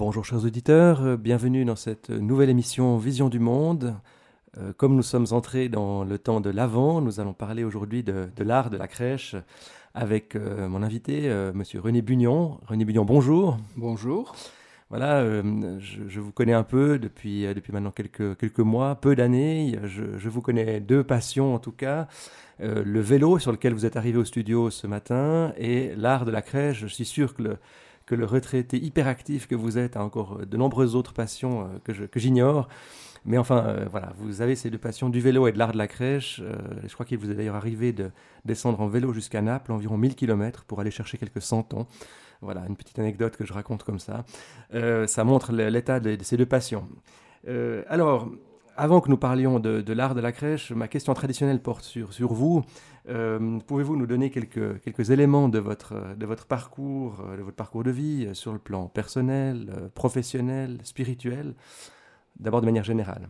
Bonjour chers auditeurs, euh, bienvenue dans cette nouvelle émission Vision du Monde. Euh, comme nous sommes entrés dans le temps de l'Avent, nous allons parler aujourd'hui de, l'art de la crèche avec euh, mon invité, Monsieur René Bugnon. René Bugnon, bonjour. Bonjour. Voilà, je, vous connais un peu depuis, depuis maintenant quelques, quelques mois, peu d'années. Je, je, vous connais deux passions en tout cas. le vélo sur lequel vous êtes arrivé au studio ce matin et l'art de la crèche. Je suis sûr que le, que le retraité hyperactif que vous êtes a encore de nombreuses autres passions euh, que j'ignore. Mais enfin, euh, voilà, vous avez ces deux passions du vélo et de l'art de la crèche. Euh, je crois qu'il vous est d'ailleurs arrivé de descendre en vélo jusqu'à Naples, environ 1000 km, pour aller chercher quelques centons. Voilà, une petite anecdote que je raconte comme ça. ça montre l'état de, ces deux passions. alors, avant que nous parlions de, l'art de la crèche, ma question traditionnelle porte sur vous. Euh, pouvez-vous nous donner quelques, quelques éléments de votre, de votre parcours, euh, de votre parcours de vie euh, sur le plan personnel, professionnel, spirituel, d'abord de manière générale?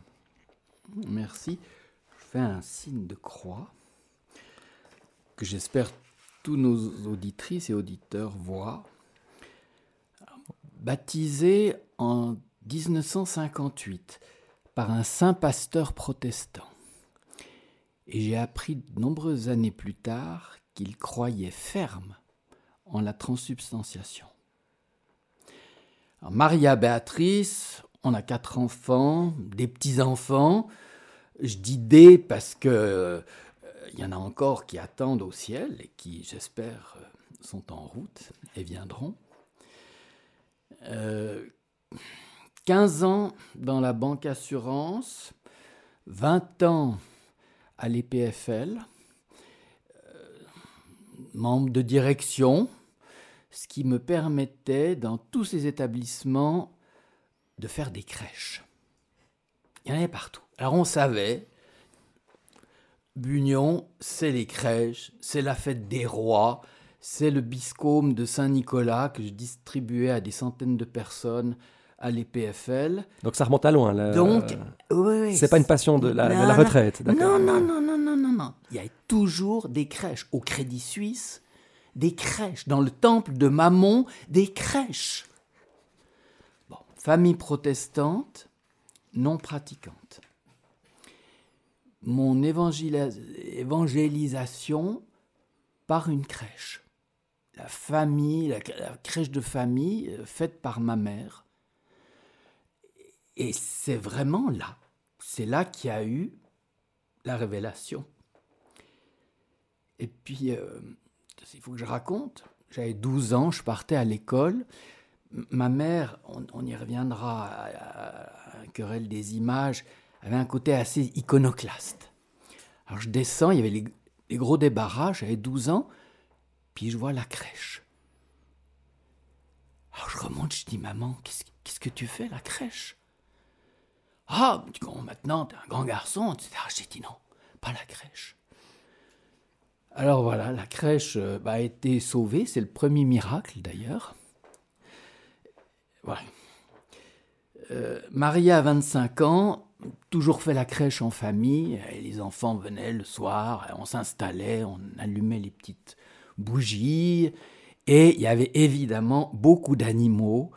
Merci. Je fais un signe de croix que j'espère tous nos auditrices et auditeurs voient. Baptisé en 1958 par un saint pasteur protestant et j'ai appris de nombreuses années plus tard qu'il croyait ferme en la transubstantiation. Maria Béatrice, on a quatre enfants, des petits-enfants. Je dis des parce que euh, il y en a encore qui attendent au ciel et qui, j'espère, euh, sont en route et viendront. 15 euh, ans dans la banque assurance, 20 ans à l'EPFL, euh, membre de direction, ce qui me permettait dans tous ces établissements de faire des crèches. Il y en avait partout. Alors on savait, Bugnon, c'est les crèches, c'est la fête des rois, c'est le biscôme de Saint-Nicolas que je distribuais à des centaines de personnes à l'EPFL. Donc ça remonte à loin. Là. Donc, oui, c'est pas une passion de la, retraite. Non, non, non, non, non, non, non. Il y a toujours des crèches au Crédit Suisse, des crèches dans le temple de Mammon, des crèches. Bon, famille protestante, non pratiquante. Mon évangélisation par une crèche. La famille, la crèche de famille euh, faite par ma mère et c'est vraiment là, c'est là qu'il y a eu la révélation. Et puis, euh, il faut que je raconte, j'avais 12 ans, je partais à l'école. Ma mère, on, y reviendra à, un querelle des images, avait un côté assez iconoclaste. Alors je descends, il y avait les, gros débarras, j'avais 12 ans, puis je vois la crèche. Alors je remonte, je dis, maman, qu'est-ce que tu fais, la crèche? Ah, maintenant, t'es un grand garçon, etc. J'ai dit non, pas la crèche. Alors voilà, la crèche euh, bah, a été sauvée, c'est le premier miracle d'ailleurs. Voilà. Euh, Maria a 25 ans, toujours fait la crèche en famille, et les enfants venaient le soir, on s'installait, on allumait les petites bougies, et il y avait évidemment beaucoup d'animaux,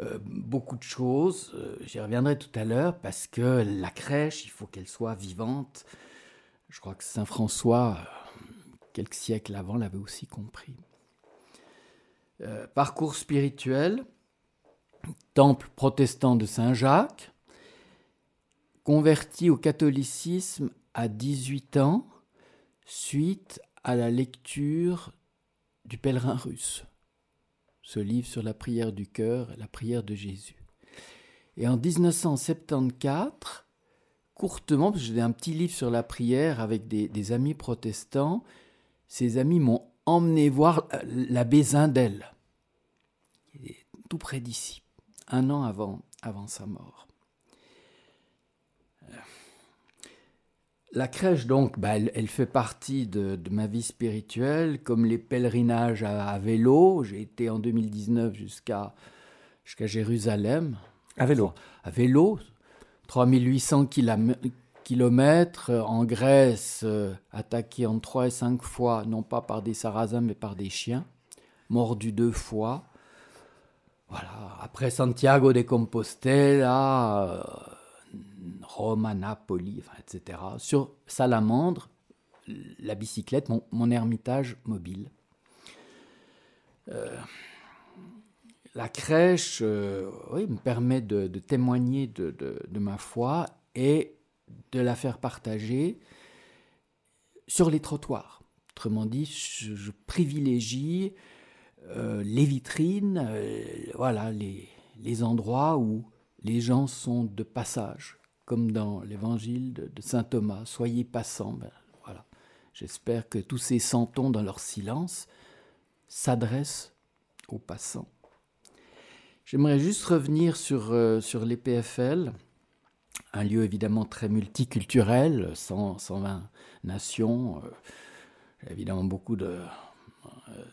euh, beaucoup de choses. Euh, j'y reviendrai tout à l'heure parce que la crèche, il faut qu'elle soit vivante. Je crois que Saint François, euh, quelques siècles avant, l'avait aussi compris. parcours spirituel, temple protestant de Saint-Jacques, converti au catholicisme à 18 ans, suite à la lecture du pèlerin russe ce livre sur la prière du cœur, la prière de Jésus. Et en 1974, courtement, parce que j'ai un petit livre sur la prière avec des, amis protestants, ces amis m'ont emmené voir l'abbé Zindel, tout près d'ici, un an avant, avant sa mort. La crèche, donc, bah, elle, fait partie de, ma vie spirituelle, comme les pèlerinages à, vélo. J'ai été en 2019 jusqu'à jusqu'à Jérusalem. À vélo À vélo, 3800 kilomètres en Grèce, euh, attaqué en trois et cinq fois, non pas par des sarrasins, mais par des chiens, mordu deux fois. voilà, après Santiago de Compostela, Rome, Napoli, etc. Sur Salamandre, la bicyclette, mon, ermitage mobile. la crèche me permet de, témoigner de, ma foi et de la faire partager sur les trottoirs. Autrement dit, je, privilégie euh, les vitrines, euh, voilà, les, endroits où les gens sont de passage, comme dans l'évangile de, saint Thomas. Soyez passants. Ben, voilà. J'espère que tous ces santons, dans leur silence, s'adressent aux passants. J'aimerais juste revenir sur, euh, sur les PFL un lieu évidemment très multiculturel, 120 nations, euh, évidemment beaucoup de, euh,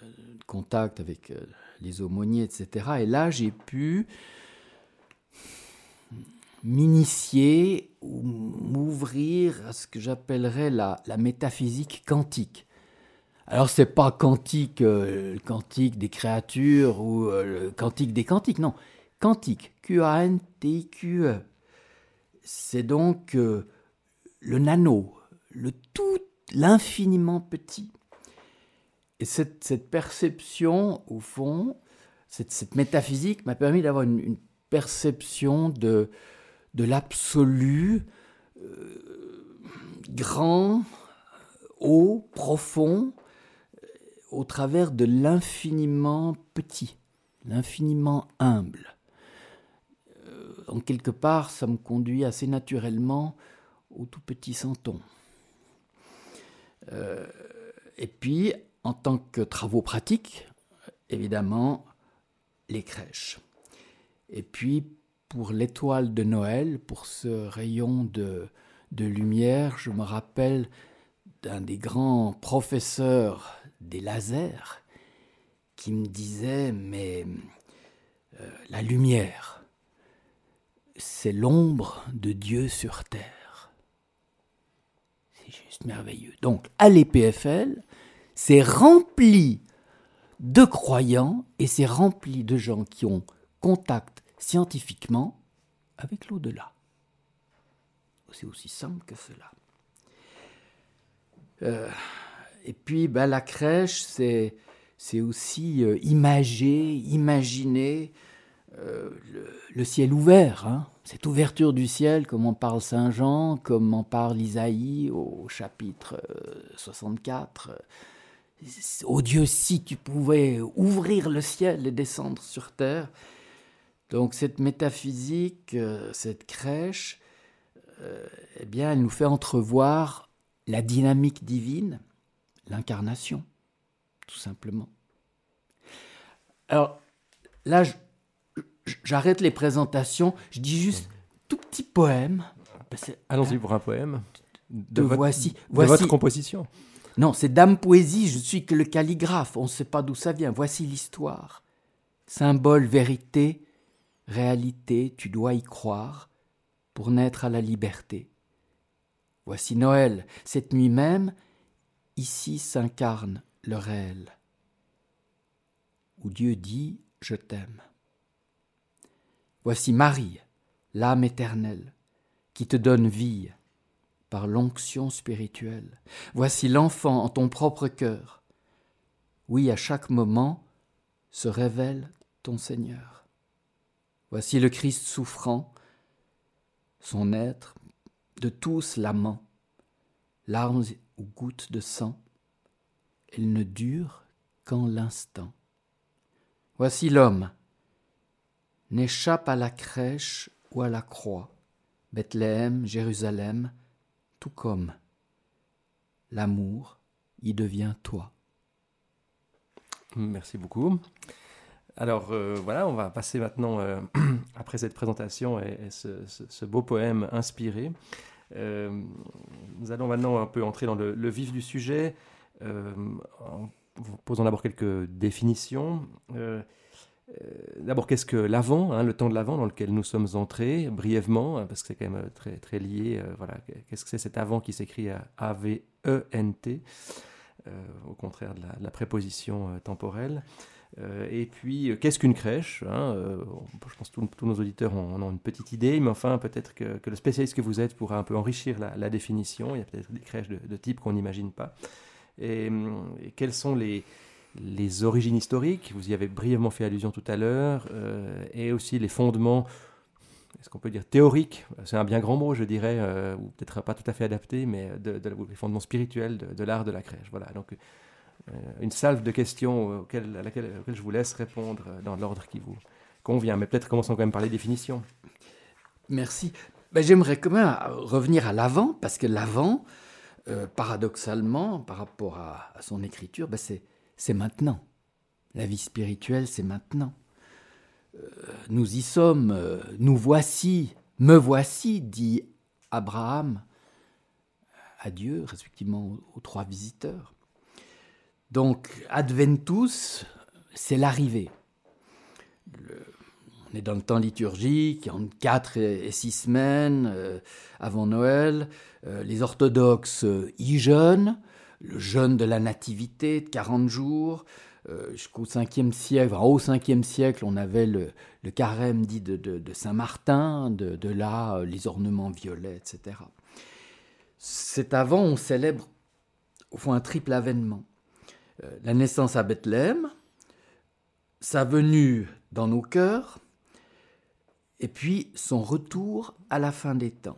contacts avec euh, les aumôniers, etc. Et là, j'ai pu m'initier ou m'ouvrir à ce que j'appellerais la, métaphysique quantique. Alors c'est pas quantique, le quantique des créatures ou le quantique des quantiques, non, quantique, Q-A-N-T-I-Q-E, c'est donc euh, le nano, le tout, l'infiniment petit. Et cette, perception, au fond, cette, métaphysique m'a permis d'avoir une, perception de, de l'absolu euh, grand, haut, profond, euh, au travers de l'infiniment petit, l'infiniment humble en quelque part, ça me conduit assez naturellement au tout petit santon. Euh, et puis, en tant que travaux pratiques, évidemment, les crèches. Et puis, pour l'étoile de Noël, pour ce rayon de, lumière, je me rappelle d'un des grands professeurs des lasers qui me disait, mais euh, la lumière, c'est l'ombre de Dieu sur terre. C'est juste merveilleux. Donc, à l'EPFL, c'est rempli de croyants et c'est rempli de gens qui ont contact scientifiquement avec l'au-delà. C'est aussi simple que cela. Euh, et puis, ben, la crèche, c'est, c'est aussi euh, imager, imaginer euh, le, ciel ouvert, hein. cette ouverture du ciel, comme en parle Saint Jean, comme en parle Isaïe au chapitre 64. Oh Dieu, si tu pouvais ouvrir le ciel et descendre sur terre. Donc cette métaphysique, euh, cette crèche, euh, eh bien, elle nous fait entrevoir la dynamique divine, l'incarnation, tout simplement. Alors là, j'arrête les présentations, je dis juste tout petit poème. Allons-y pour un poème. De, voici, votre composition. Non, c'est Dame Poésie, je suis que le calligraphe, on ne sait pas d'où ça vient. Voici l'histoire. Symbole, vérité, réalité, tu dois y croire pour naître à la liberté. Voici Noël, cette nuit même, ici s'incarne le réel, où Dieu dit Je t'aime. Voici Marie, l'âme éternelle, qui te donne vie par l'onction spirituelle. Voici l'enfant en ton propre cœur. Oui, à chaque moment se révèle ton Seigneur. Voici le Christ souffrant, son être, de tous l'amant, larmes ou gouttes de sang, elle ne dure qu'en l'instant. Voici l'homme, n'échappe à la crèche ou à la croix, Bethléem, Jérusalem, tout comme l'amour y devient toi. Merci beaucoup. Alors euh, voilà, on va passer maintenant, euh, après cette présentation et, ce, beau poème inspiré, euh, nous allons maintenant un peu entrer dans le, vif du sujet, en posant d'abord quelques définitions. D'abord, qu'est-ce que l'avant, hein, le temps de l'avant dans lequel nous sommes entrés, brièvement, hein, parce que c'est quand même très, très lié. Voilà, qu'est-ce que c'est cet avant qui s'écrit à A-V-E-N-T, au contraire de la, préposition temporelle. Euh, et puis, euh, qu'est-ce qu'une crèche hein, euh, Je pense que tous nos auditeurs en ont, une petite idée, mais enfin, peut-être que, le spécialiste que vous êtes pourra un peu enrichir la, définition. Il y a peut-être des crèches de, type qu'on n'imagine pas. Et, quelles sont les, origines historiques? Vous y avez brièvement fait allusion tout à l'heure, et aussi les fondements. Est-ce qu'on peut dire théoriques? C'est un bien grand mot, je dirais, ou peut-être pas tout à fait adapté, mais de, les fondements spirituels de, de l'art de la crèche. Voilà. Donc, une salve de questions auxquelles, à laquelle, je vous laisse répondre dans l'ordre qui vous convient. Mais peut-être commençons quand même par les définitions. Merci. Ben, J'aimerais quand même revenir à l'avant, parce que l'avant, euh, paradoxalement, par rapport à, son écriture, ben c'est maintenant. La vie spirituelle, c'est maintenant. Euh, nous y sommes, nous voici, me voici, dit Abraham à Dieu, respectivement aux trois visiteurs. Donc, Adventus, c'est l'arrivée. on est dans le temps liturgique, en 4 et 6 semaines euh, avant Noël. Euh, les orthodoxes euh, y jeûnent, le jeûne de la nativité de 40 jours. Jusqu'au 5e siècle, au 5e siècle, on avait le, carême dit de, Saint-Martin, de, de, là les ornements violets, etc. C'est avant, on célèbre au fond un triple avènement. Euh, la naissance à Bethléem, sa venue dans nos cœurs, et puis son retour à la fin des temps.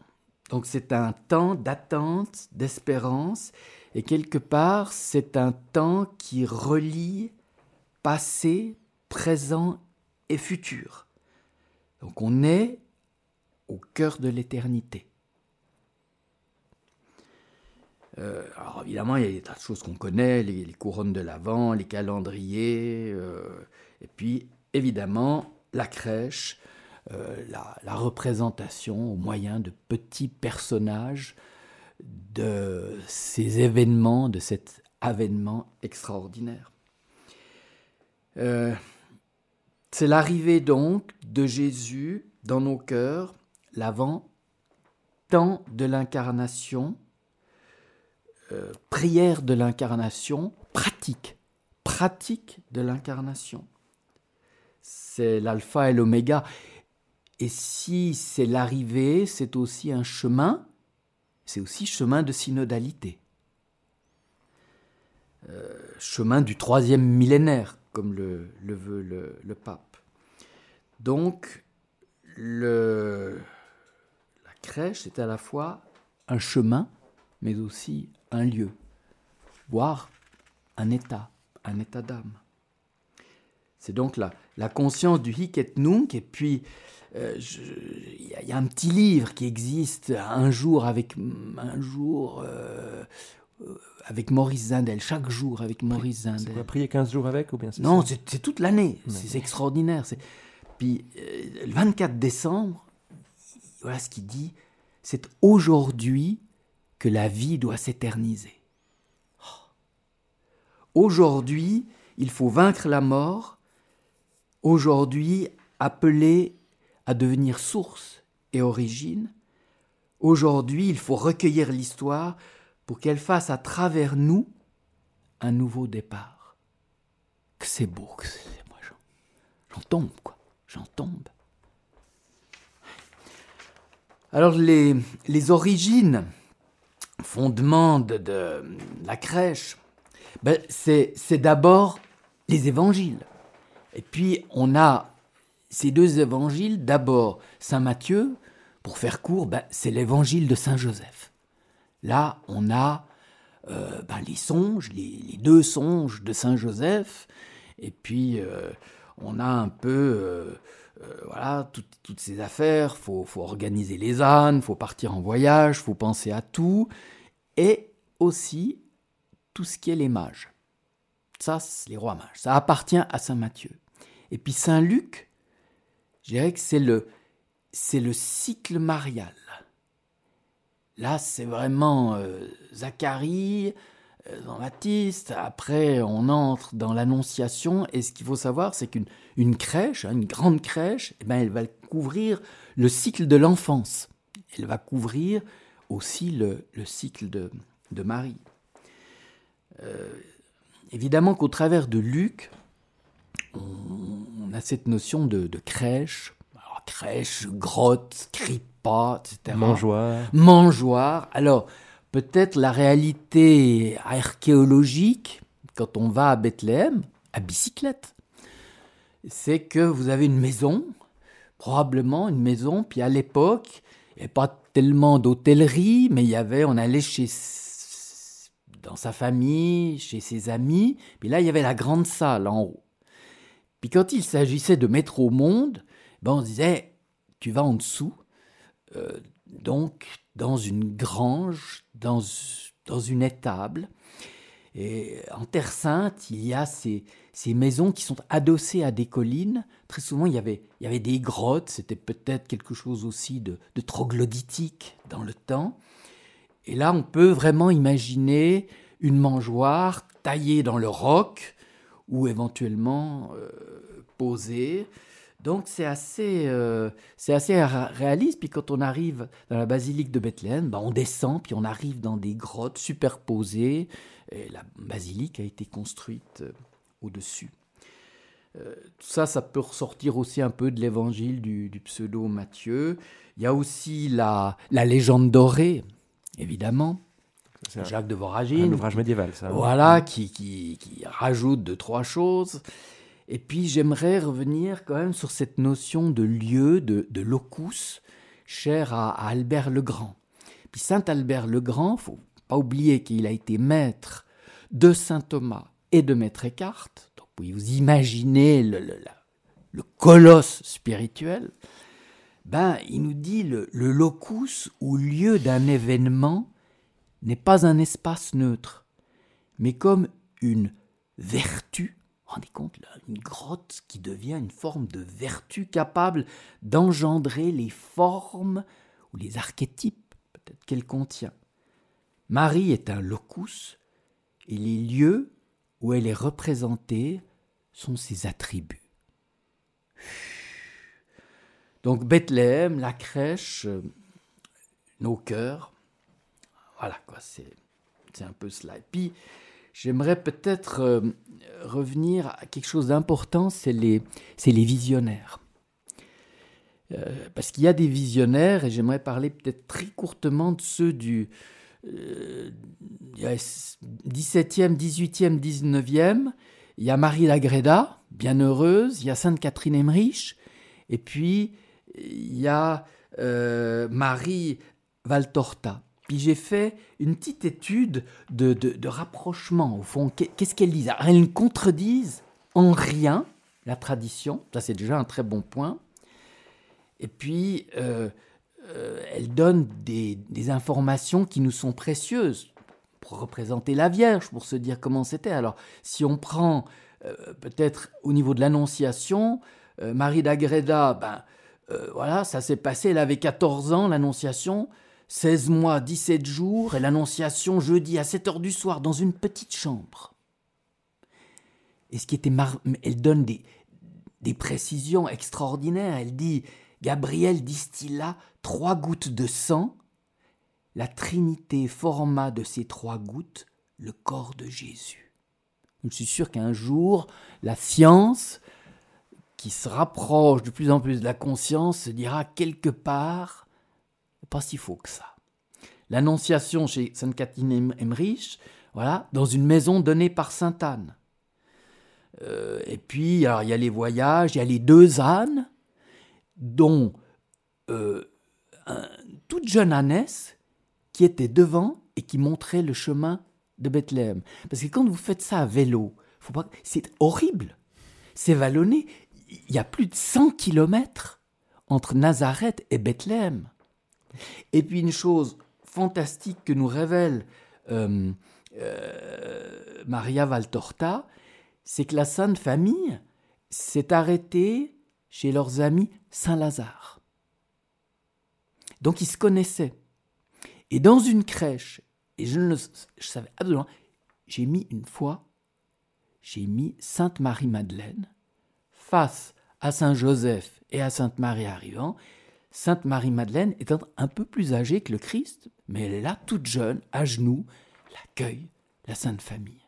Donc c'est un temps d'attente, d'espérance, et quelque part c'est un temps qui relie passé, présent et futur. Donc on est au cœur de l'éternité. Euh, alors évidemment, il y a des tas de choses qu'on connaît, les, couronnes de l'Avent, les calendriers, euh, et puis évidemment la crèche, euh, la, représentation au moyen de petits personnages de ces événements, de cet avènement extraordinaire. C'est l'arrivée donc de Jésus dans nos cœurs, l'avant, temps de l'incarnation, euh, prière de l'incarnation, pratique, pratique de l'incarnation. C'est l'alpha et l'oméga. Et si c'est l'arrivée, c'est aussi un chemin, c'est aussi chemin de synodalité. Euh, chemin du troisième millénaire, comme le, veut le, pape. Donc, la crèche, c'est à la fois un chemin, mais aussi un lieu, voire un état, un état d'âme. C'est donc la, la conscience du hic et nunc, et puis euh, il y, a un petit livre qui existe un jour avec un jour euh, avec Maurice Zindel, chaque jour avec Maurice Zindel. Vous prier 15 jours avec ou bien Non, c'est toute l'année, c'est extraordinaire. Puis euh, le 24 décembre, voilà ce qu'il dit, c'est aujourd'hui que la vie doit s'éterniser. Oh. Aujourd'hui, il faut vaincre la mort, aujourd'hui, appeler à devenir source et origine, aujourd'hui, il faut recueillir l'histoire pour qu'elle fasse à travers nous un nouveau départ. Que c'est beau, que c'est. Moi, j'en tombe, quoi. J'en tombe. Alors, les, les origines fondement de, la crèche, ben, c'est d'abord les évangiles. Et puis on a ces deux évangiles, d'abord Saint Matthieu, pour faire court, ben, c'est l'évangile de Saint Joseph. Là, on a euh, ben, les songes, les, deux songes de Saint Joseph, et puis euh, on a un peu euh, voilà toutes ces affaires. Faut, faut organiser les ânes, faut partir en voyage, faut penser à tout et aussi tout ce qui est les mages. Ça, c'est les rois mages. Ça appartient à Saint Matthieu. Et puis Saint Luc, je dirais que c'est le, c'est le cycle marial. Là, c'est vraiment euh, Zacharie, euh, Jean-Baptiste. Après, on entre dans l'Annonciation. Et ce qu'il faut savoir, c'est qu'une une crèche, hein, une grande crèche, eh ben, elle va couvrir le cycle de l'enfance. Elle va couvrir aussi le, cycle de, Marie. Euh, évidemment qu'au travers de Luc, on, a cette notion de, crèche, crèche, grotte, cripa, etc. Mangeoire. Mangeoire. Alors, peut-être la réalité archéologique, quand on va à Bethléem, à bicyclette, c'est que vous avez une maison, probablement une maison, puis à l'époque, il n'y avait pas tellement d'hôtellerie, mais il y avait, on allait chez dans sa famille, chez ses amis, puis là il y avait la grande salle en haut. Puis quand il s'agissait de mettre au monde, ben on disait tu vas en dessous, euh, donc dans une grange, dans, dans une étable. Et en Terre Sainte, il y a ces, ces maisons qui sont adossées à des collines. Très souvent, il y avait, il y avait des grottes, c'était peut-être quelque chose aussi de, troglodytique dans le temps. Et là, on peut vraiment imaginer une mangeoire taillée dans le roc ou éventuellement euh, posée donc c'est assez, euh, c'est assez réaliste. Puis quand on arrive dans la basilique de Bethléem, ben, on descend, puis on arrive dans des grottes superposées. Et la basilique a été construite euh, au-dessus. Euh, tout ça, ça peut ressortir aussi un peu de l'évangile du, pseudo Matthieu. Il y a aussi la, la légende dorée, évidemment. Jacques de Voragine. Un ouvrage médiéval, ça. Voilà, qui, qui, qui rajoute deux, trois choses. Et puis j'aimerais revenir quand même sur cette notion de lieu, de, locus, cher à, Albert le Grand. Puis Saint Albert le Grand, faut pas oublier qu'il a été maître de Saint Thomas et de Maître Eckhart. Donc vous imaginez le, le, colosse spirituel. Ben, il nous dit le, le locus ou lieu d'un événement n'est pas un espace neutre, mais comme une vertu rendez compte, une grotte qui devient une forme de vertu capable d'engendrer les formes ou les archétypes peut-être qu'elle contient. Marie est un locus et les lieux où elle est représentée sont ses attributs. Donc Bethléem, la crèche, euh, nos cœurs, voilà quoi, c'est, c'est un peu cela. J'aimerais peut-être euh, revenir à quelque chose d'important, c'est les, les visionnaires. Euh, parce qu'il y a des visionnaires, et j'aimerais parler peut-être très courtement de ceux du 17e, 18e, 19e. Il y a Marie d'Agreda, bienheureuse, il y a Sainte Catherine Emmerich, et puis il y a euh, Marie Valtorta. Puis j'ai fait une petite étude de, rapprochement, au fond. Qu'est-ce qu'elles disent? Elles ne contredisent en rien la tradition, ça c'est déjà un très bon point. Et puis, euh, euh, elles donnent des, informations qui nous sont précieuses pour représenter la Vierge, pour se dire comment c'était. Alors, si on prend euh, peut-être au niveau de l'Annonciation, Marie d'Agreda, ben, voilà, ça s'est passé, elle avait 14 ans, l'Annonciation. 16 mois, 17 jours, et l'annonciation jeudi à 7 heures du soir dans une petite chambre. Et ce qui était elle donne des, des précisions extraordinaires. Elle dit Gabriel distilla trois gouttes de sang. La Trinité forma de ces trois gouttes le corps de Jésus. Je suis sûr qu'un jour, la science, qui se rapproche de plus en plus de la conscience, se dira quelque part pas si faux que ça. L'Annonciation chez Sainte Catherine Emmerich, voilà, dans une maison donnée par Sainte Anne. Euh, et puis, alors, il y a les voyages, il y a les deux ânes, dont euh, toute jeune ânesse qui était devant et qui montrait le chemin de Bethléem. Parce que quand vous faites ça à vélo, c'est horrible. C'est vallonné. Il y a plus de 100 kilomètres entre Nazareth et Bethléem. Et puis une chose fantastique que nous révèle euh, euh, Maria Valtorta, c'est que la Sainte Famille s'est arrêtée chez leurs amis Saint-Lazare. Donc ils se connaissaient. Et dans une crèche, et je ne le je savais absolument, j'ai mis une fois, j'ai mis Sainte Marie-Madeleine face à Saint Joseph et à Sainte Marie arrivant, Sainte Marie-Madeleine étant un peu plus âgée que le Christ, mais là toute jeune, à genoux, l'accueil, la Sainte Famille.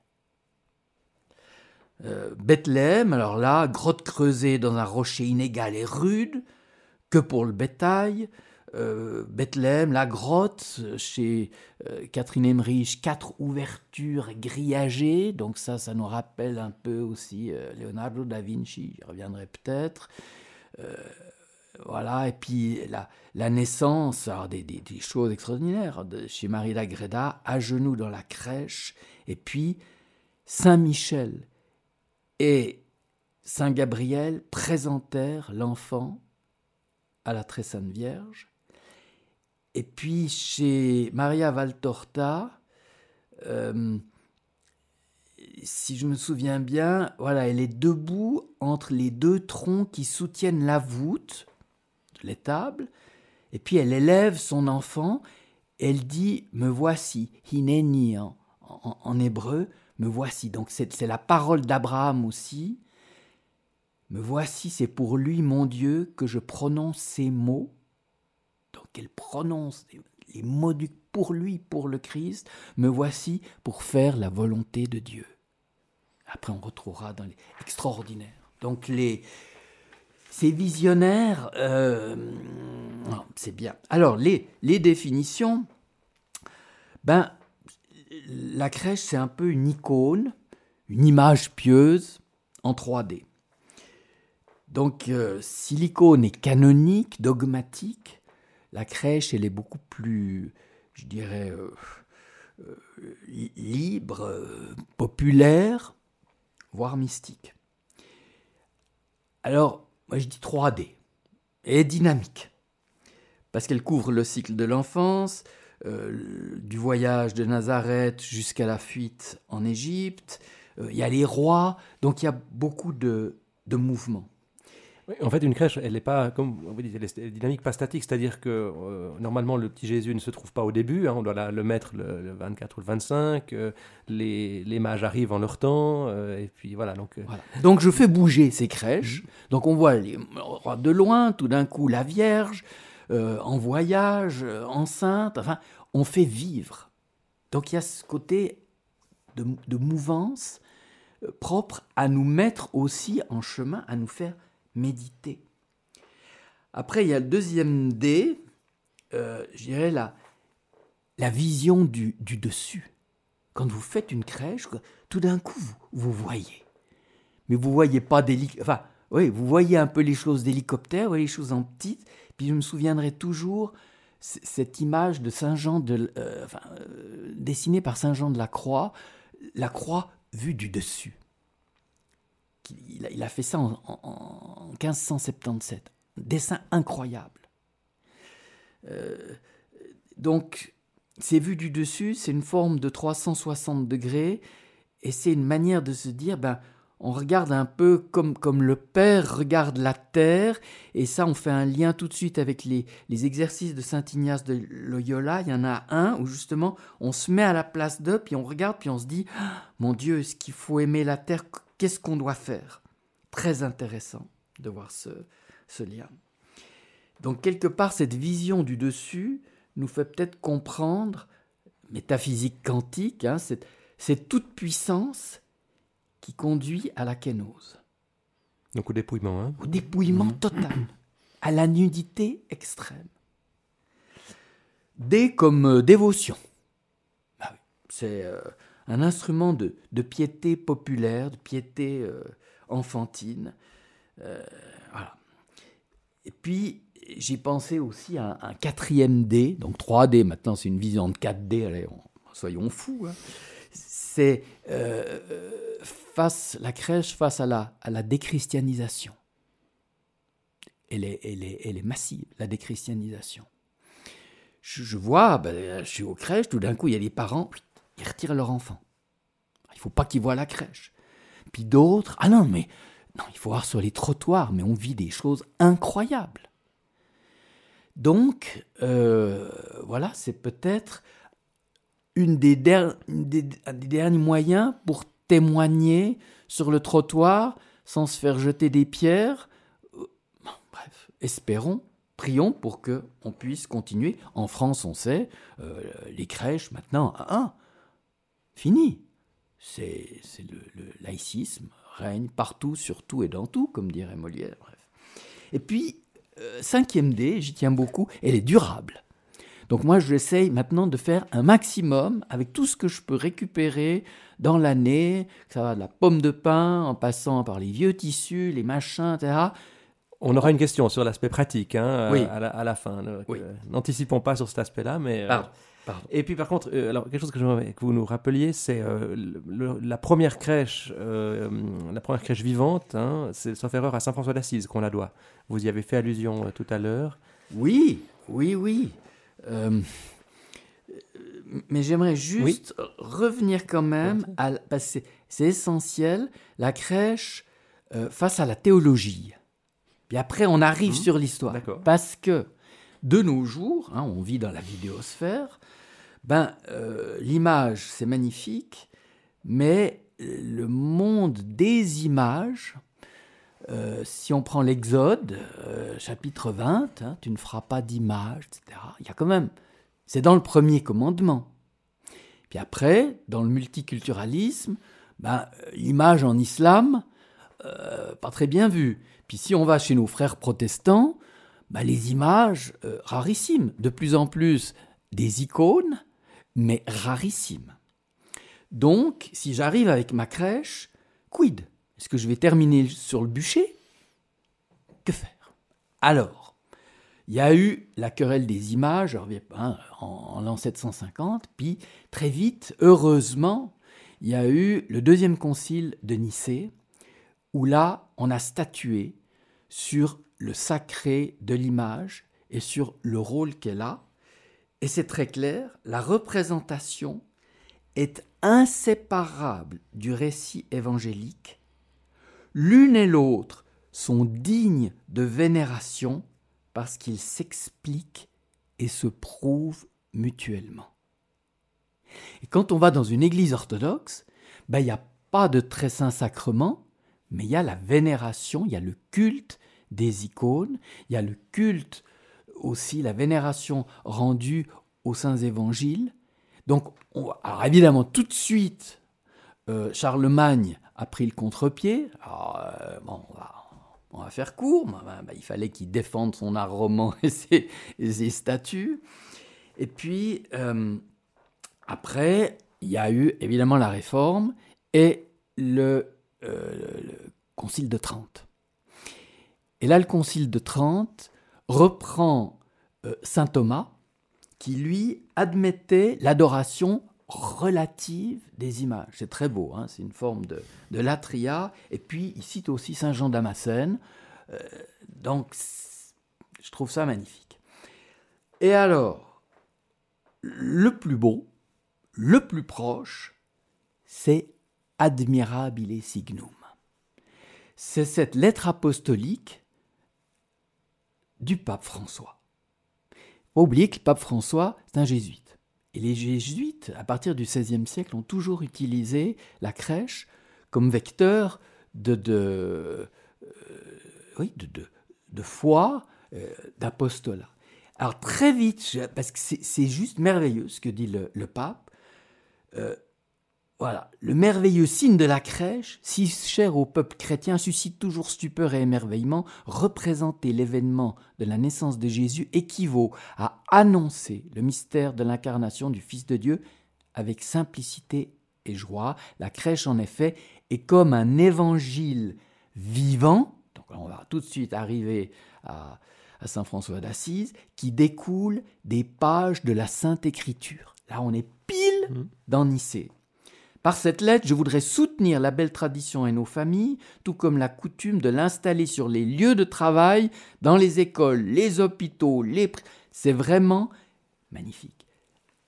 Euh, Bethléem, alors là, grotte creusée dans un rocher inégal et rude, que pour le bétail. Euh, Bethléem, la grotte, chez euh, Catherine Emmerich, quatre ouvertures grillagées, donc ça, ça nous rappelle un peu aussi Leonardo da Vinci, j'y reviendrai peut-être. Voilà, et puis la, naissance, alors des, choses extraordinaires, chez Marie Lagreda, à genoux dans la crèche, et puis Saint-Michel et Saint Gabriel présentèrent l'enfant à la très sainte Vierge. Et puis chez Maria Valtorta, euh, si je me souviens bien, voilà, elle est debout entre les deux troncs qui soutiennent la voûte l'étable, et puis elle élève son enfant, elle dit Me voici, hineni en, en hébreu, me voici. Donc c'est la parole d'Abraham aussi. Me voici, c'est pour lui, mon Dieu, que je prononce ces mots. Donc elle prononce les mots pour lui, pour le Christ. Me voici pour faire la volonté de Dieu. Après, on retrouvera dans les extraordinaires. Donc les, ces visionnaires, euh, c'est bien. Alors les, définitions, ben la crèche, c'est un peu une icône, une image pieuse en 3D. Donc, euh, si l'icône est canonique, dogmatique, la crèche, elle est beaucoup plus, je dirais, euh, libre, populaire, voire mystique. Alors, moi je dis 3D, et dynamique, parce qu'elle couvre le cycle de l'enfance, euh, du voyage de Nazareth jusqu'à la fuite en Égypte. Euh, il y a les rois, donc il y a beaucoup de, mouvements. En fait, une crèche, elle n'est pas, comme vous dites, elle est dynamique, pas statique. C'est-à-dire que euh, normalement, le petit Jésus ne se trouve pas au début. Hein, on doit le mettre le, 24 ou le 25. les, les, mages arrivent en leur temps. et puis voilà. Donc, donc je fais bouger ces crèches. Mhm. Donc on voit les de loin, tout d'un coup la Vierge. Euh, en voyage, euh, enceinte, enfin, on fait vivre. Donc il y a ce côté de, mouvance euh, propre à nous mettre aussi en chemin, à nous faire méditer. Après, il y a le deuxième D, je dirais la, la vision du, dessus. Quand vous faites une crèche, tout d'un coup, vous, voyez. Mais vous voyez pas d'hélicoptère. Enfin, oui, vous voyez un peu les choses d'hélicoptère, vous les choses en petites, puis je me souviendrai toujours cette image de Saint Jean, de, euh, euh, dessinée par Saint Jean de la Croix, la croix vue du dessus. Il a, fait ça en, 1577. Dessin incroyable. Euh, donc, c'est vu du dessus, c'est une forme de 360 degrés, et c'est une manière de se dire, ben, on regarde un peu comme, comme le Père regarde la terre, et ça on fait un lien tout de suite avec les, les exercices de Saint Ignace de Loyola. Il y en a un où justement on se met à la place d'eux, puis on regarde, puis on se dit, ah, mon Dieu, est-ce qu'il faut aimer la terre Qu'est-ce qu'on doit faire? Très intéressant de voir ce, ce lien. Donc quelque part, cette vision du dessus nous fait peut-être comprendre, métaphysique quantique, hein, cette, cette toute puissance qui conduit à la kénose. Donc au dépouillement. Hein? Au dépouillement mmh. total, à la nudité extrême. D comme euh, dévotion. Bah c'est euh, un instrument de, piété populaire, de piété euh, enfantine. voilà. Et puis, j'ai pensé aussi à un, quatrième D, donc 3D, maintenant c'est une vision de 4D, allez, soyons fous. Hein. C'est face, la crèche face à la, à la déchristianisation. Elle est, elle, est, elle est massive, la déchristianisation. Je, vois, ben, je suis aux crèches, tout d'un coup, il y a des parents, ils retirent leur enfant. Il ne faut pas qu'ils voient la crèche. Puis d'autres, ah non, mais non, il faut voir sur les trottoirs, mais on vit des choses incroyables. Donc, euh, voilà, c'est peut-être une des, des, derniers moyens pour témoigner sur le trottoir sans se faire jeter des pierres. Euh, bref, espérons, prions pour que on puisse continuer. En France, on sait, euh, les crèches maintenant, ah, fini. C'est le, laïcisme règne partout, sur tout et dans tout, comme dirait Molière. Bref. Et puis, euh, cinquième D, j'y tiens beaucoup, elle est durable. Donc moi, j'essaye maintenant de faire un maximum avec tout ce que je peux récupérer dans l'année, que ça va de la pomme de pin, en passant par les vieux tissus, les machins, etc. On aura une question sur l'aspect pratique hein, Oui. à, la, à la fin. Oui. euh, N'anticipons pas sur cet aspect-là, mais... euh, Pardon. Et puis par contre, euh, alors quelque chose que j'aimerais que vous nous rappeliez, c'est euh, la première crèche, euh, la première crèche vivante, hein, c'est sauf erreur à Saint-François d'Assise qu'on la doit. Vous y avez fait allusion tout à l'heure. Oui, oui, oui. Mais j'aimerais juste revenir quand même, à, parce que c'est- essentiel, la crèche face à la théologie. Puis après, on arrive Mhm. sur l'histoire. D'accord. Parce que de nos jours, hein, on vit dans la vidéosphère, ben, euh, l'image, c'est magnifique, mais le monde des images, euh, si on prend l'Exode, euh, chapitre 20, hein, tu ne feras pas d'image, etc., il y a quand même, c'est dans le premier commandement. Puis après, dans le multiculturalisme, ben, l'image en islam, pas très bien vue. Puis si on va chez nos frères protestants, ben, les images euh, rarissimes, de plus en plus des icônes, mais rarissimes. Donc, si j'arrive avec ma crèche, quid? Est-ce que je vais terminer sur le bûcher? Que faire? Alors, il y a eu la querelle des images hein, en l'an 750, puis très vite, heureusement, il y a eu le deuxième concile de Nicée, où là, on a statué sur le sacré de l'image et sur le rôle qu'elle a. Et c'est très clair, la représentation est inséparable du récit évangélique. L'une et l'autre sont dignes de vénération parce qu'ils s'expliquent et se prouvent mutuellement. Et quand on va dans une église orthodoxe, ben, il n'y a pas de très saint sacrement, mais il y a la vénération, il y a le culte des icônes, il y a le culte aussi, la vénération rendue aux saints évangiles. Donc, on- alors évidemment, tout de suite, euh, Charlemagne a pris le contre-pied. Euh, bon, on va, va faire court. mais, ben, ben, il fallait qu'il défende son art roman et ses, statuts. Et puis, euh, après, il y a eu évidemment la réforme et le, euh, le concile de Trente. Et là, le concile de Trente reprend euh, saint Thomas, qui lui admettait l'adoration relative des images. C'est très beau, hein, c'est une forme de, latria. Et puis, il cite aussi saint Jean Damascène. Euh, donc, je trouve ça magnifique. Et alors, le plus beau, le plus proche, c'est Admirabile Signum. C'est cette lettre apostolique du pape François. Faut oublier que le pape François, c'est un jésuite. Et les jésuites, à partir du XVIe siècle, ont toujours utilisé la crèche comme vecteur de, de, euh, oui, de, de, de foi, euh, d'apostolat. Alors très vite, parce que c'est juste merveilleux ce que dit le, le pape, euh, voilà, le merveilleux signe de la crèche, si cher au peuple chrétien, suscite toujours stupeur et émerveillement. Représenter l'événement de la naissance de Jésus équivaut à annoncer le mystère de l'incarnation du Fils de Dieu avec simplicité et joie. La crèche, en effet, est comme un évangile vivant. Donc là, on va tout de suite arriver à, à Saint François d'Assise, qui découle des pages de la Sainte Écriture. Là, on est pile Mhm. dans Nicée. Par cette lettre, je voudrais soutenir la belle tradition et nos familles, tout comme la coutume de l'installer sur les lieux de travail, dans les écoles, les hôpitaux, les... C'est vraiment magnifique.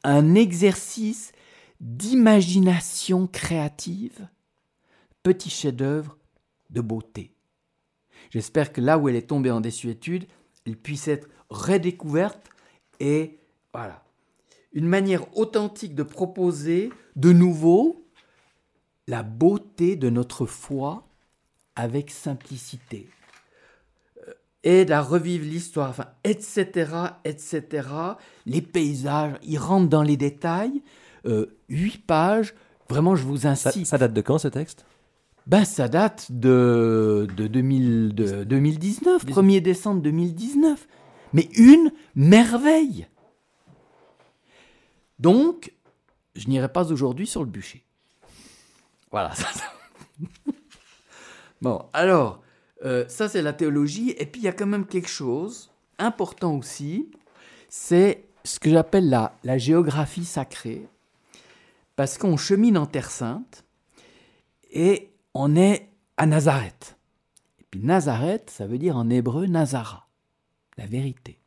Un exercice d'imagination créative, petit chef-d'œuvre de beauté. J'espère que là où elle est tombée en désuétude, elle puisse être redécouverte et voilà. Une manière authentique de proposer de nouveau la beauté de notre foi avec simplicité. Euh, Aide à revivre l'histoire, enfin, etc., etc. Les paysages, ils rentrent dans les détails. Euh, huit pages. Vraiment, je vous Ça, incite. ça date de quand ce texte? Ben, ça date de, de, 2000, de 2019, 1er décembre 2019. Mais une merveille Donc, je n'irai pas aujourd'hui sur le bûcher. Voilà. bon, alors, euh, ça c'est la théologie. Et puis il y a quand même quelque chose important aussi, c'est ce que j'appelle la, la géographie sacrée. Parce qu'on chemine en Terre Sainte et on est à Nazareth. Et puis Nazareth, ça veut dire en hébreu Nazara, la vérité.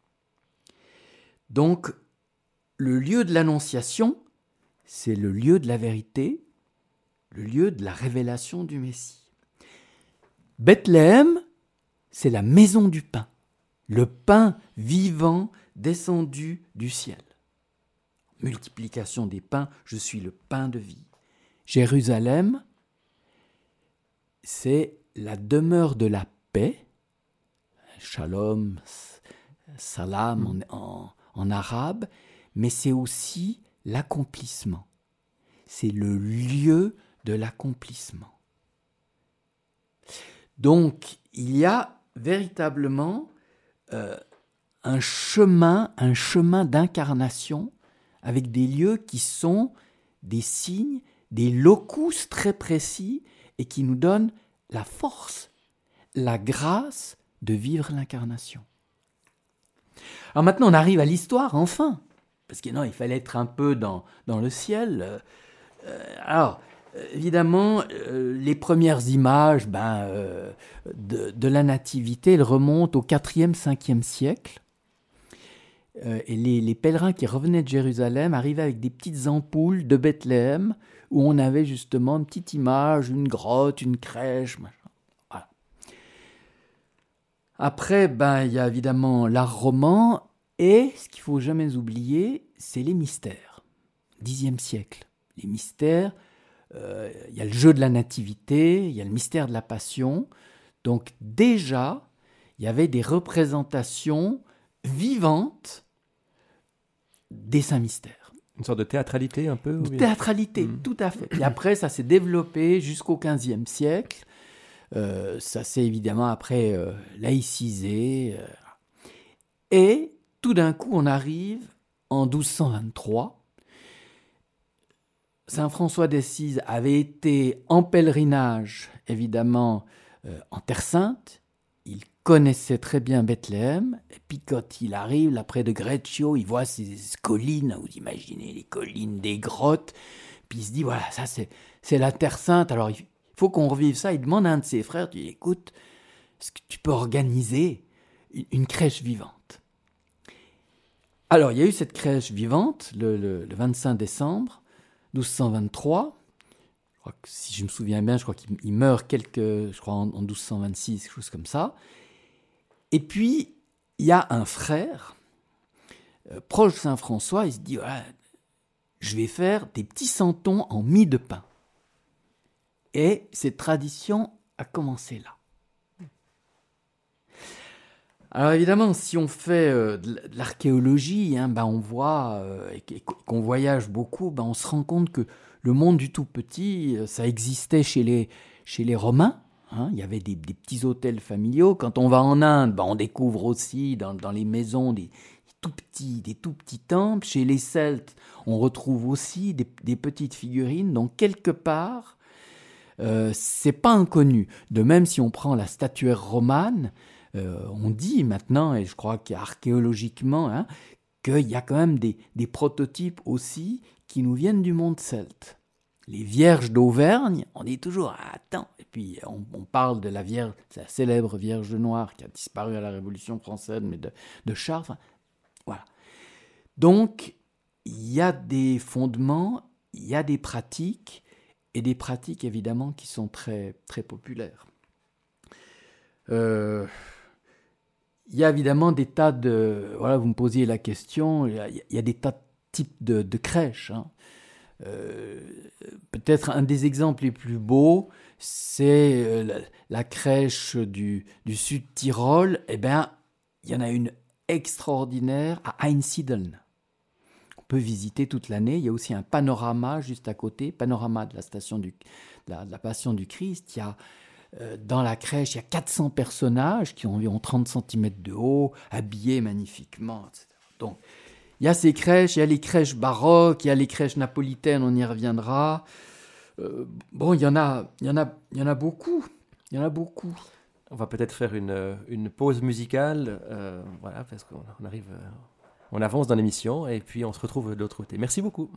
Donc, le lieu de l'annonciation, c'est le lieu de la vérité, le lieu de la révélation du Messie. Bethléem, c'est la maison du pain, le pain vivant descendu du ciel. Multiplication des pains, je suis le pain de vie. Jérusalem, c'est la demeure de la paix, shalom, salam en, arabe, mais c'est aussi l'accomplissement. C'est le lieu de l'accomplissement. Donc, il y a véritablement euh, un chemin, un chemin d'incarnation avec des lieux qui sont des signes, des locus très précis et qui nous donnent la force, la grâce de vivre l'incarnation. Alors maintenant, on arrive à l'histoire, enfin. Parce que non, il fallait être un peu dans, dans le ciel. Euh, alors, évidemment, euh, les premières images ben, euh, de, la nativité, elles remontent au 4e, 5e siècle. et les, pèlerins qui revenaient de Jérusalem arrivaient avec des petites ampoules de Bethléem où on avait justement une petite image, une grotte, une crèche. Après, ben, il y a évidemment l'art roman et ce qu'il faut jamais oublier, c'est les mystères. Dixième siècle. Les mystères, euh, il y a le jeu de la nativité, il y a le mystère de la passion. Donc déjà, il y avait des représentations vivantes des saints mystères. Une sorte de théâtralité un peu Théâtralité, hmm. tout à fait. Et après, ça s'est développé jusqu'au XVe siècle. Euh, ça s'est évidemment après euh, laïcisé. et tout d'un coup, on arrive en 1223. Saint François d'Assise avait été en pèlerinage, évidemment, euh, en Terre Sainte. Il connaissait très bien Bethléem. Et il arrive là près de Greccio, il voit ces collines, vous imaginez les collines des grottes. Puis il se dit, voilà, ça c'est, la Terre Sainte. Alors il faut qu'on revive ça. Il demande à un de ses frères, tu écoute, est-ce que tu peux organiser une crèche vivante? Alors, il y a eu cette crèche vivante le, 25 décembre 1223. Je crois si je me souviens bien, je crois qu'il meurt je crois en, 1226, quelque chose comme ça. Et puis, il y a un frère euh, proche de Saint François, il se dit je vais faire des petits santons en mie de pain. Et cette tradition a commencé là. Alors évidemment, si on fait euh, de l'archéologie, hein, ben on voit euh, et qu'on voyage beaucoup, ben on se rend compte que le monde du tout petit, euh, ça existait chez les, chez les Romains. Hein. il y avait des, petits hôtels familiaux. Quand on va en Inde, ben on découvre aussi dans, dans les maisons des, tout petits, des tout petits temples. Chez les Celtes, on retrouve aussi des, petites figurines. Donc quelque part, euh, c'est pas inconnu. De même, si on prend la statuaire romane, on dit maintenant, et je crois qu'archéologiquement, hein, qu'il y a quand même des, prototypes aussi qui nous viennent du monde celte. Les vierges d'Auvergne, on est toujours à attends. Et puis on, parle de la vierge, la célèbre Vierge Noire qui a disparu à la Révolution française, mais de, de Charles. voilà. Donc il y a des fondements, il y a des pratiques, et des pratiques évidemment qui sont très très populaires. Euh, il y a évidemment des tas de... Voilà, vous me posiez la question, il y a, des tas de types de, crèches. Hein. Euh, peut-être un des exemples les plus beaux, c'est euh, la, crèche du, Sud Tyrol. Eh bien, il y en a une extraordinaire à Einsiedeln. peut visiter toute l'année. Il y a aussi un panorama juste à côté, panorama de la station du, de la, Passion du Christ. Il y a dans la crèche, il y a 400 personnages qui ont environ 30 cm de haut, habillés magnifiquement, etc. Donc, il y a ces crèches, il y a les crèches baroques, il y a les crèches napolitaines, on y reviendra. Euh, bon, il y en a, il y en a, il y en a beaucoup. Il y en a beaucoup. On va peut-être faire une, une, pause musicale, euh, voilà, parce qu'on arrive, on avance dans l'émission et puis on se retrouve de l'autre côté. Merci beaucoup.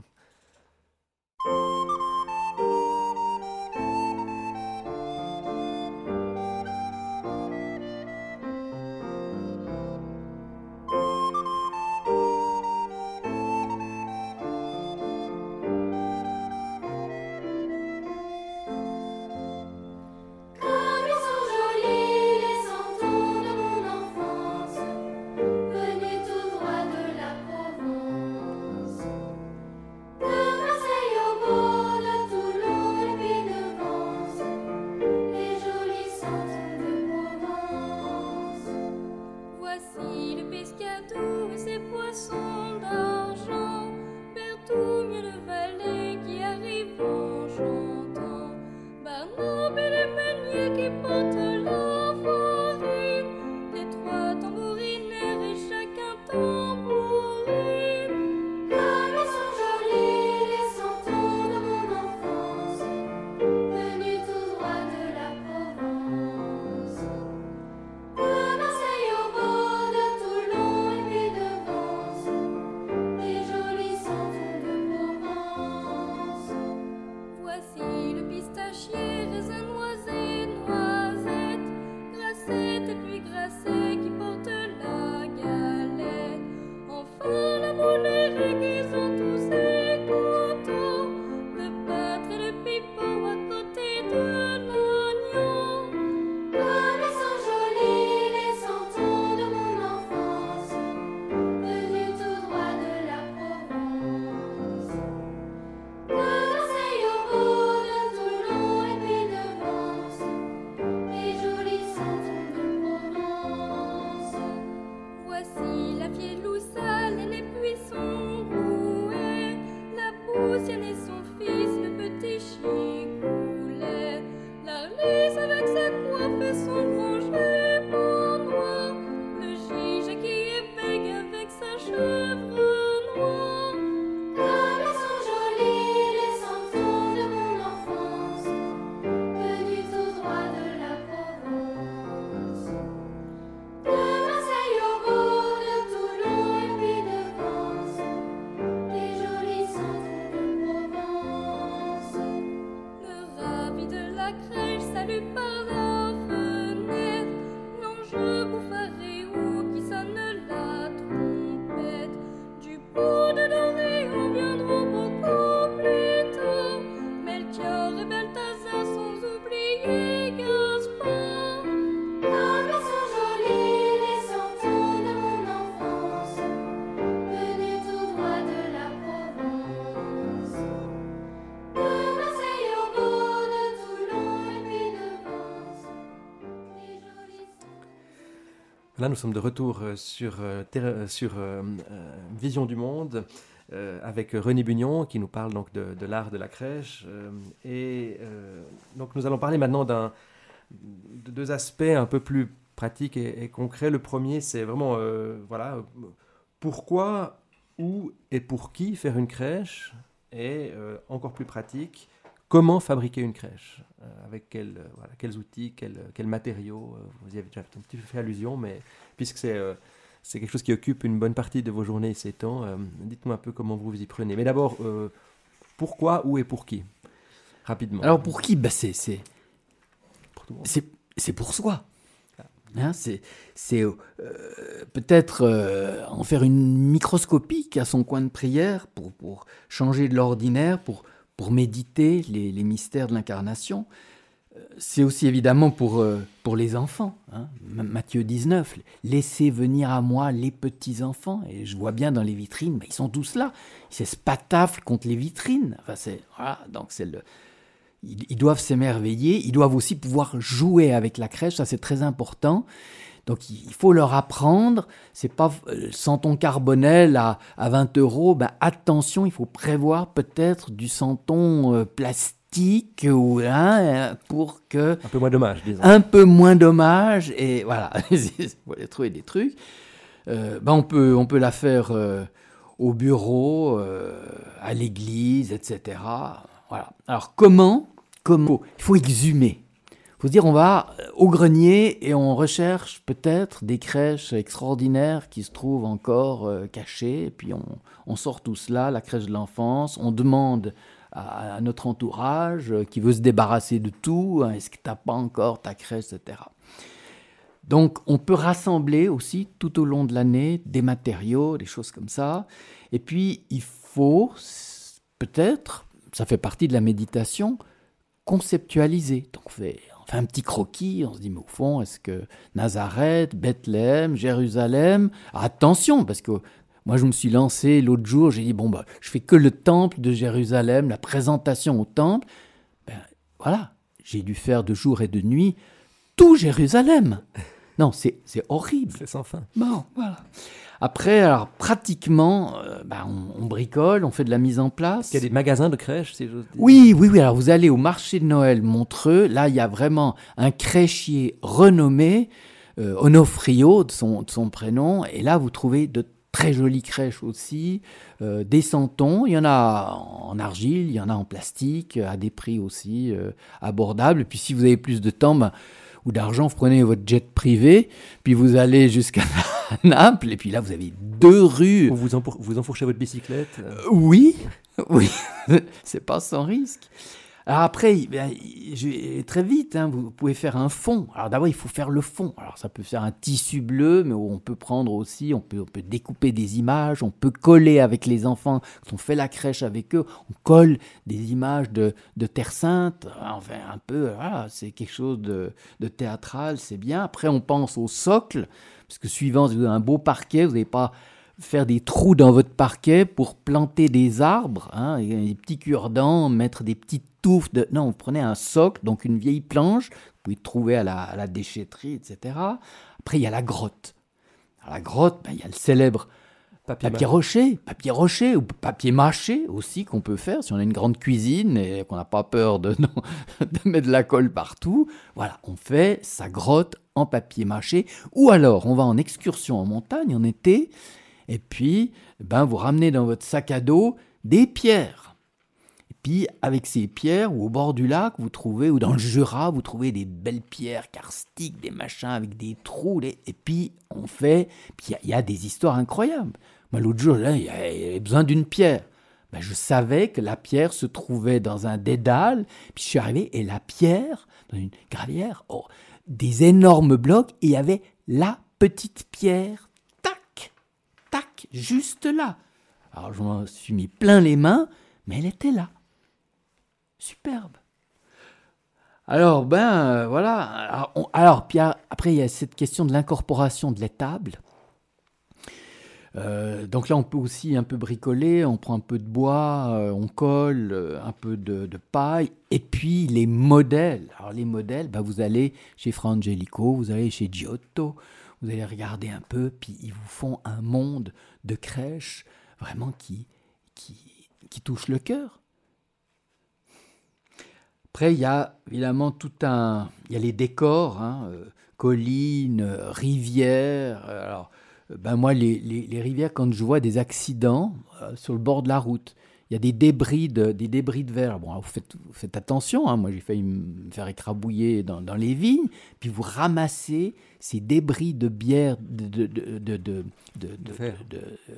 Nous sommes de retour euh, sur, euh, euh, Vision du Monde avec René Bugnon qui nous parle donc de, l'art de la crèche. et donc nous allons parler maintenant de deux aspects un peu plus pratiques et, concrets. Le premier, c'est vraiment, voilà, pourquoi, où et pour qui faire une crèche Et encore plus pratique, comment fabriquer une crèche? Euh, Avec quel, euh, voilà, quels outils, quels, quels matériaux euh, Vous y avez déjà un petit peu fait allusion, mais puisque c'est c'est quelque chose qui occupe une bonne partie de vos journées et ces temps, dites-moi un peu comment vous vous y prenez. Mais d'abord, pourquoi, où et pour qui? Rapidement. Alors pour qui? Bah c'est, c'est, c'est, pour soi. Ah. Hein, c'est c'est peut-être en faire une microscopique à son coin de prière pour, pour changer de l'ordinaire, pour, pour méditer les, mystères de l'incarnation. Euh, c'est aussi évidemment pour, euh, pour les enfants. Hein. Matthieu 19, laissez venir à moi les petits-enfants. Et je vois bien dans les vitrines, ils sont tous là. Ils se contre les vitrines. Enfin, c'est, voilà, donc c'est le, ils, doivent s'émerveiller. Ils doivent aussi pouvoir jouer avec la crèche. Ça, c'est très important. Donc il faut leur apprendre, c'est pas euh, santon carbonel à, à 20 euros, ben attention, il faut prévoir peut-être du santon euh, plastique ou hein, pour que un peu moins dommage, disons. Un peu moins dommage et voilà, vous allez trouver des trucs. Euh, ben on peut on peut la faire au bureau, à l'église, etc. Voilà. Alors comment comment il faut exhumer faut dire, on va au grenier et on recherche peut-être des crèches extraordinaires qui se trouvent encore euh, cachées. Et puis on, sort tout cela, la crèche de l'enfance. On demande à, notre entourage euh, qui veut se débarrasser de tout, hein, est-ce que tu n'as pas encore ta crèche, etc. Donc on peut rassembler aussi tout au long de l'année des matériaux, des choses comme ça. Et puis il faut peut-être, ça fait partie de la méditation, conceptualiser. Donc on fait un petit croquis, on se dit, mais au fond, est-ce que Nazareth, Bethléem, Jérusalem, attention, parce que moi je me suis lancé l'autre jour, j'ai dit, bon, bah, je fais que le temple de Jérusalem, la présentation au temple. Ben voilà, j'ai dû faire de jour et de nuit tout Jérusalem. Non, c'est horrible. C'est sans fin. Bon, voilà. Après, alors pratiquement, euh, bah, on, bricole, on fait de la mise en place. Il y a des magasins de crèches, si j'ose dire. Oui, oui, oui. Alors vous allez au marché de Noël Montreux. Là, il y a vraiment un crèchier renommé, euh, Onofrio de son, de son prénom. Et là, vous trouvez de très jolies crèches aussi, euh, des santons. Il y en a en argile, il y en a en plastique, à des prix aussi euh, abordables. Et puis si vous avez plus de temps, ben, ou d'argent, vous prenez votre jet privé, puis vous allez jusqu'à Naples, et puis là, vous avez deux rues. Vous, vous enfourchez votre bicyclette euh, Oui, oui, c'est pas sans risque. Alors après, ben, très vite, hein, vous pouvez faire un fond. Alors d'abord, il faut faire le fond. Alors ça peut faire un tissu bleu, mais on peut prendre aussi, on peut, on peut découper des images, on peut coller avec les enfants. Quand on fait la crèche avec eux, on colle des images de, de Terre Sainte. Enfin, un peu, voilà, c'est quelque chose de, de théâtral, c'est bien. Après, on pense au socle, parce que suivant, si vous avez un beau parquet, vous n'avez pas faire des trous dans votre parquet pour planter des arbres, hein, des petits cure-dents, mettre des petites touffes de... Non, vous prenez un socle, donc une vieille planche, vous pouvez trouver à la, à la déchetterie, etc. Après, il y a la grotte. À la grotte, ben, il y a le célèbre papier, rocher, papier rocher ou papier mâché aussi qu'on peut faire si on a une grande cuisine et qu'on n'a pas peur de, de mettre de la colle partout. Voilà, on fait sa grotte en papier mâché ou alors on va en excursion en montagne en été et puis, ben, vous ramenez dans votre sac à dos des pierres. Et puis, avec ces pierres, ou au bord du lac, vous trouvez, ou dans le Jura, vous trouvez des belles pierres karstiques, des machins avec des trous. Et puis, on fait. Puis, il y, a des histoires incroyables. Moi, l'autre jour, il y avait besoin d'une pierre. Ben, je savais que la pierre se trouvait dans un dédale. Puis, je suis arrivé, et la pierre, dans une gravière, oh, des énormes blocs, et il y avait la petite pierre juste là. Alors je m'en suis mis plein les mains, mais elle était là. Superbe. Alors, ben euh, voilà. Alors, puis après, il y a cette question de l'incorporation de l'étable. Euh, donc là, on peut aussi un peu bricoler, on prend un peu de bois, euh, on colle un peu de, paille, et puis les modèles. Alors les modèles, ben, vous allez chez Frangelico, vous allez chez Giotto, vous allez regarder un peu, puis ils vous font un monde de crèche vraiment qui, qui, touche le cœur. Après, il y a évidemment tout un. Il y a les décors, hein, euh, collines, rivières. Alors, ben moi, les, les, rivières, quand je vois des accidents euh, sur le bord de la route, il y a des débris de, des débris de verre. Bon, vous faites, faites attention, hein. moi j'ai failli me faire écrabouiller dans, dans, les vignes, puis vous ramassez ces débris de bière, de... de, de, de, de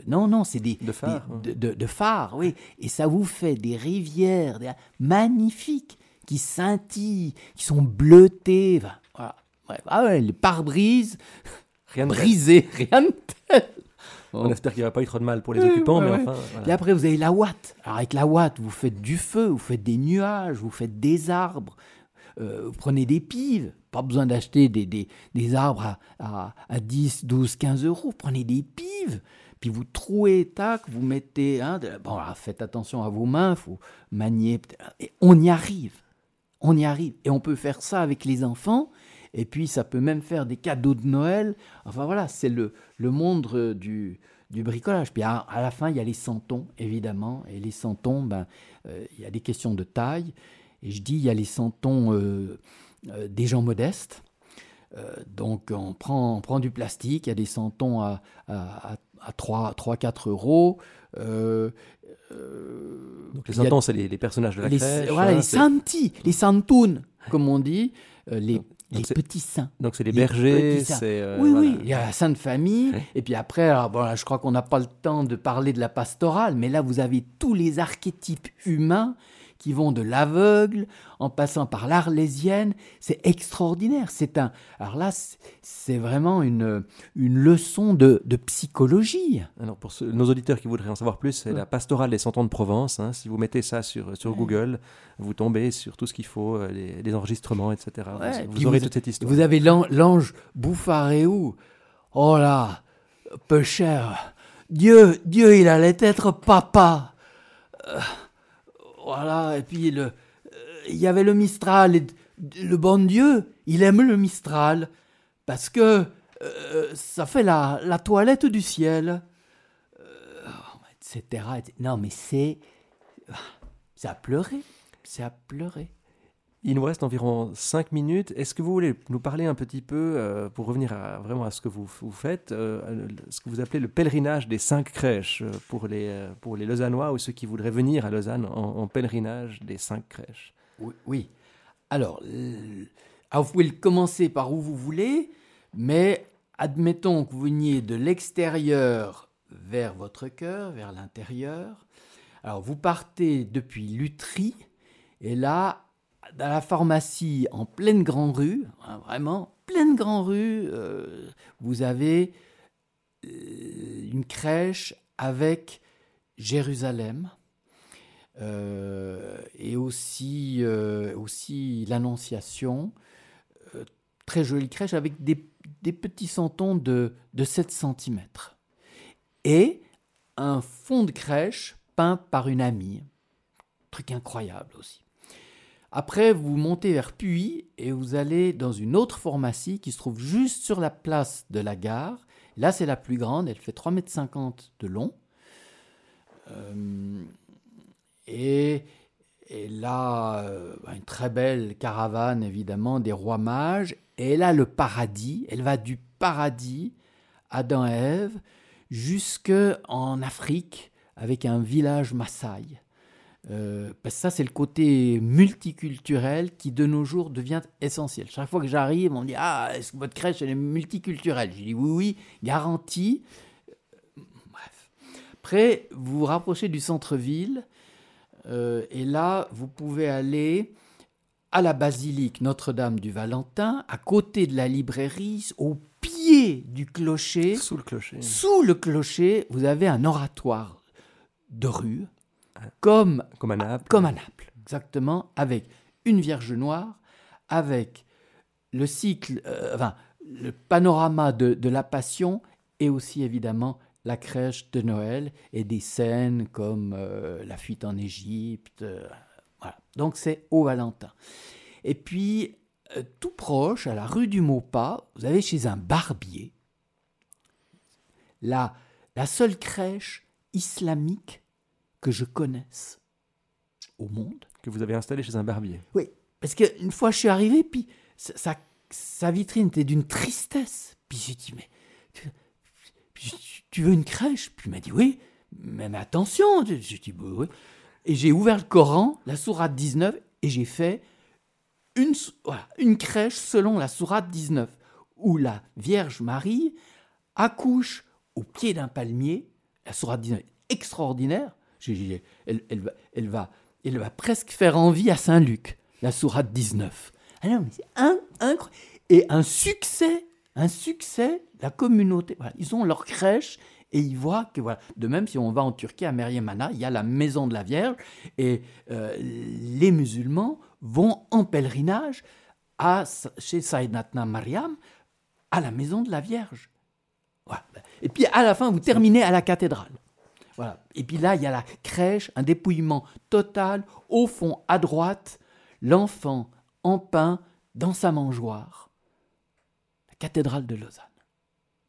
non, non, c'est des... De phare. Des, de, de, phare, oui. Et ça vous fait des rivières magnifiques qui scintillent, qui sont bleutées. Voilà. Ah ouais, les pare-brises, rien brisé, rien de tel. On espère qu'il n'y aura pas eu trop de mal pour les occupants, mais enfin. Et après, vous avez la ouate. Alors, avec la ouate, vous faites du feu, vous faites des nuages, vous faites des arbres, euh, vous prenez des pives. Pas besoin d'acheter des, des, des, arbres à, à, 10, 12, 15 euros. Vous prenez des pives, puis vous trouez, tac, vous mettez. Hein, bon, alors, faites attention à vos mains, il faut manier. Et on y arrive. On y arrive. Et on peut faire ça avec les enfants. Et puis ça peut même faire des cadeaux de Noël. Enfin voilà, c'est le, le monde du, du bricolage. Puis à, la fin, il y a les santons, évidemment. Et les santons, ben, euh, il y a des questions de taille. Et je dis, il y a les santons euh, euh, des gens modestes. donc on prend, on prend du plastique, il y a des santons à, à, à 3-4 euros. donc les santons, c'est les, personnages de la les, crèche. Voilà, hein, les santi, les santounes, comme on dit. les, les petits saints. Donc c'est les, bergers, c'est... Euh, oui, oui, il y a la Sainte Famille. Et puis après, bon, je crois qu'on n'a pas le temps de parler de la pastorale, mais là, vous avez tous les archétypes humains qui vont de l'aveugle en passant par l'arlésienne. C'est extraordinaire. C'est un. Alors là, c'est vraiment une, une leçon de, de psychologie. Alors pour nos auditeurs qui voudraient en savoir plus, c'est la pastorale des cent ans de Provence. Hein. Si vous mettez ça sur, sur Google, vous tombez sur tout ce qu'il faut, euh, les, enregistrements, etc. vous, aurez toute cette histoire. Vous avez l'ange Bouffaréou. Oh là, peu cher. Dieu, Dieu, il allait être papa. Euh, voilà, et puis euh, il y avait le Mistral. Et le bon Dieu, il aime le Mistral parce que euh, ça fait la, toilette du ciel, euh, etc., Non, mais c'est. C'est à pleurer. C'est à pleurer. Il nous reste environ 5 minutes. Est-ce que vous voulez nous parler un petit peu, euh, pour revenir vraiment à ce que vous, faites, euh, ce que vous appelez le pèlerinage des cinq crèches euh, pour les, pour les Lausannois ou ceux qui voudraient venir à Lausanne en, pèlerinage des cinq crèches? Oui. Alors, alors, vous pouvez commencer par où vous voulez, mais admettons que vous veniez de l'extérieur vers votre cœur, vers l'intérieur. Alors, vous partez depuis Lutry, et là, dans la pharmacie en pleine grande rue, hein, vraiment pleine grande rue, euh, vous avez euh, une crèche avec Jérusalem euh, et aussi, aussi l'Annonciation. très jolie crèche avec des, petits santons de, de 7 cm. Et un fond de crèche peint par une amie. Truc incroyable aussi. Après, vous montez vers Puy et vous allez dans une autre pharmacie qui se trouve juste sur la place de la gare. Là, c'est la plus grande, elle fait 3,50 m de long. Euh, et, là, euh, une très belle caravane, évidemment, des rois mages. Et là, le paradis, elle va du paradis, Adam et Ève, jusque en Afrique, avec un village Maasai. Euh, parce que ça, c'est le côté multiculturel qui, de nos jours, devient essentiel. Chaque fois que j'arrive, on me dit Ah, est-ce que votre crèche elle est multiculturelle? Je dis Oui, oui, garantie. Bref. Après, vous vous rapprochez du centre-ville, euh, et là, vous pouvez aller à la basilique Notre-Dame du Valentin, à côté de la librairie, au pied du clocher. Sous le clocher. Sous le clocher, vous avez un oratoire de rue comme, comme à Naples. Comme à Naples, exactement, avec une Vierge Noire, avec le cycle, euh, enfin, le panorama de, la Passion et aussi évidemment la crèche de Noël et des scènes comme euh, la fuite en Égypte. Euh, voilà. Donc c'est au Valentin. Et puis, tout proche, à la rue du Maupas, vous avez chez un barbier la, la seule crèche islamique que je connaisse au monde. Que vous avez installé chez un barbier. Oui, parce qu'une fois je suis arrivé, puis sa, sa vitrine était d'une tristesse. Puis j'ai dit, mais tu, veux une crèche? Puis il m'a dit, oui, mais, attention. J'ai dit, bah oui. Et j'ai ouvert le Coran, la sourate 19, et j'ai fait une, une crèche selon la sourate 19, où la Vierge Marie accouche au pied d'un palmier, la sourate 19 extraordinaire, elle, va, presque faire envie à Saint-Luc, la sourate 19. Ah non, mais c'est un, Et un succès, un succès, la communauté. ils ont leur crèche et ils voient que voilà. De même, si on va en Turquie à Meryemana, il y a la maison de la Vierge et euh, les musulmans vont en pèlerinage à, chez Saïdnatna Mariam à la maison de la Vierge. Et puis à la fin, vous terminez à la cathédrale. Et puis là, il y a la crèche, un dépouillement total. Au fond, à droite, l'enfant en pain dans sa mangeoire. cathédrale de Lausanne.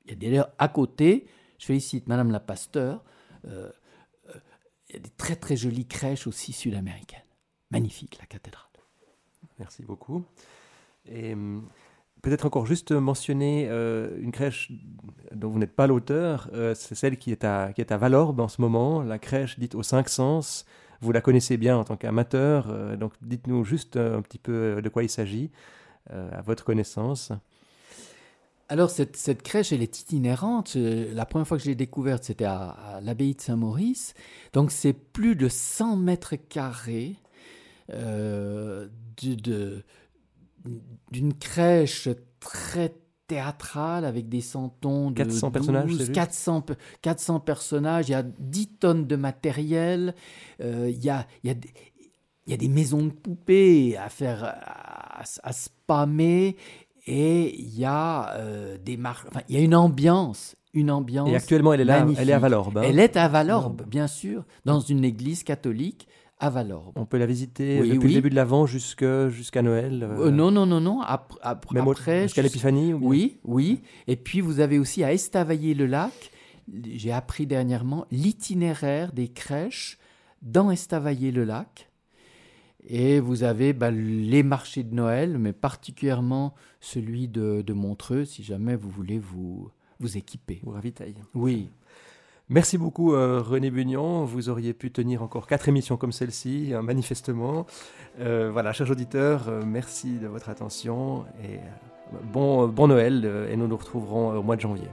Il y a d'ailleurs à côté, je félicite Madame la pasteur, euh, euh, il y a des très très jolies crèches aussi sud-américaines. Magnifique la cathédrale. Merci beaucoup. Et hum, peut-être encore juste mentionner euh, une crèche dont vous n'êtes pas l'auteur, c'est celle qui est, à, qui est à Valorbe en ce moment, la crèche dite aux cinq sens. Vous la connaissez bien en tant qu'amateur, donc dites-nous juste un petit peu de quoi il s'agit, à votre connaissance. Alors, cette, crèche, elle est itinérante. Euh, la première fois que je l'ai découverte, c'était à, l'abbaye de Saint-Maurice. Donc, c'est plus de 100 mètres carrés euh, d'une crèche très théâtrale avec des centons de 400 personnages 400, 400 personnages il y a 10 tonnes de matériel euh, il, y a, il, y a des, maisons de poupées à faire à, à spammer et il y a euh, des enfin, il y a une ambiance, une ambiance. Et actuellement, elle est là, elle est à Valorbe. Hein. Elle est à Valorbe, bien sûr, dans une église catholique à Valorbe. On peut la visiter depuis le début de l'Avent jusqu'à Noël. Euh... Euh, non, non, non, non. Même après jusqu'à l'Épiphanie. Oui, oui. Et puis vous avez aussi à Estavayer-le-Lac. J'ai appris dernièrement l'itinéraire des crèches dans Estavayer-le-Lac. Et vous avez bah, les marchés de Noël, mais particulièrement celui de, Montreux, si jamais vous voulez vous, vous équiper. Vous ravitailler. Oui. Merci beaucoup euh, René Bugnon. Vous auriez pu tenir encore quatre émissions comme celle-ci, hein, manifestement. Euh, voilà, chers auditeurs, euh, merci de votre attention et bon, bon Noël et nous nous retrouverons au mois de janvier.